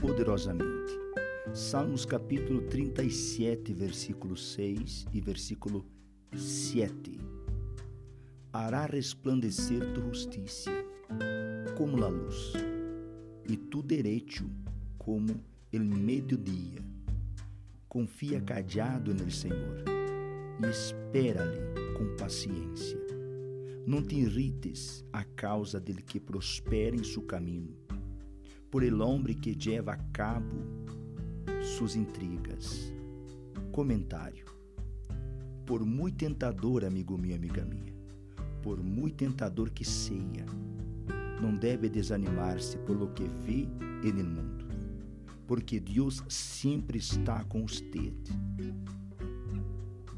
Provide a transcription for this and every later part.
poderosamente. Salmos capítulo 37, versículo 6 e versículo 7. Hará resplandecer tu justiça como a luz, e tu direito como el meio-dia. Confia cadeado no Senhor e espera-lhe com paciência. Não te irrites a causa dele que prospera em seu caminho, por el homem que lleva a cabo suas intrigas. Comentário. Por muito tentador, amigo meu, amiga minha, por muito tentador que seja, não deve desanimar-se por lo que vê no mundo, porque Deus sempre está com você.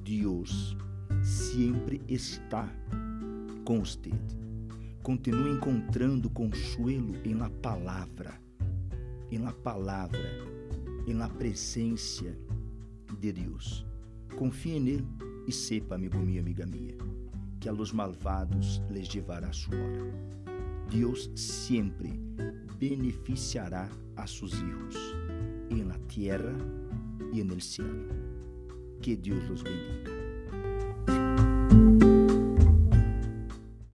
Deus sempre está com você. Continue encontrando consuelo em la palavra, em la palavra, em la presença de Deus. Confie nele e sepa, amigo meu, amiga minha, que a los malvados les llevará sua hora. Deus sempre beneficiará a seus hijos em la tierra e en el cielo. Que Deus los bendiga.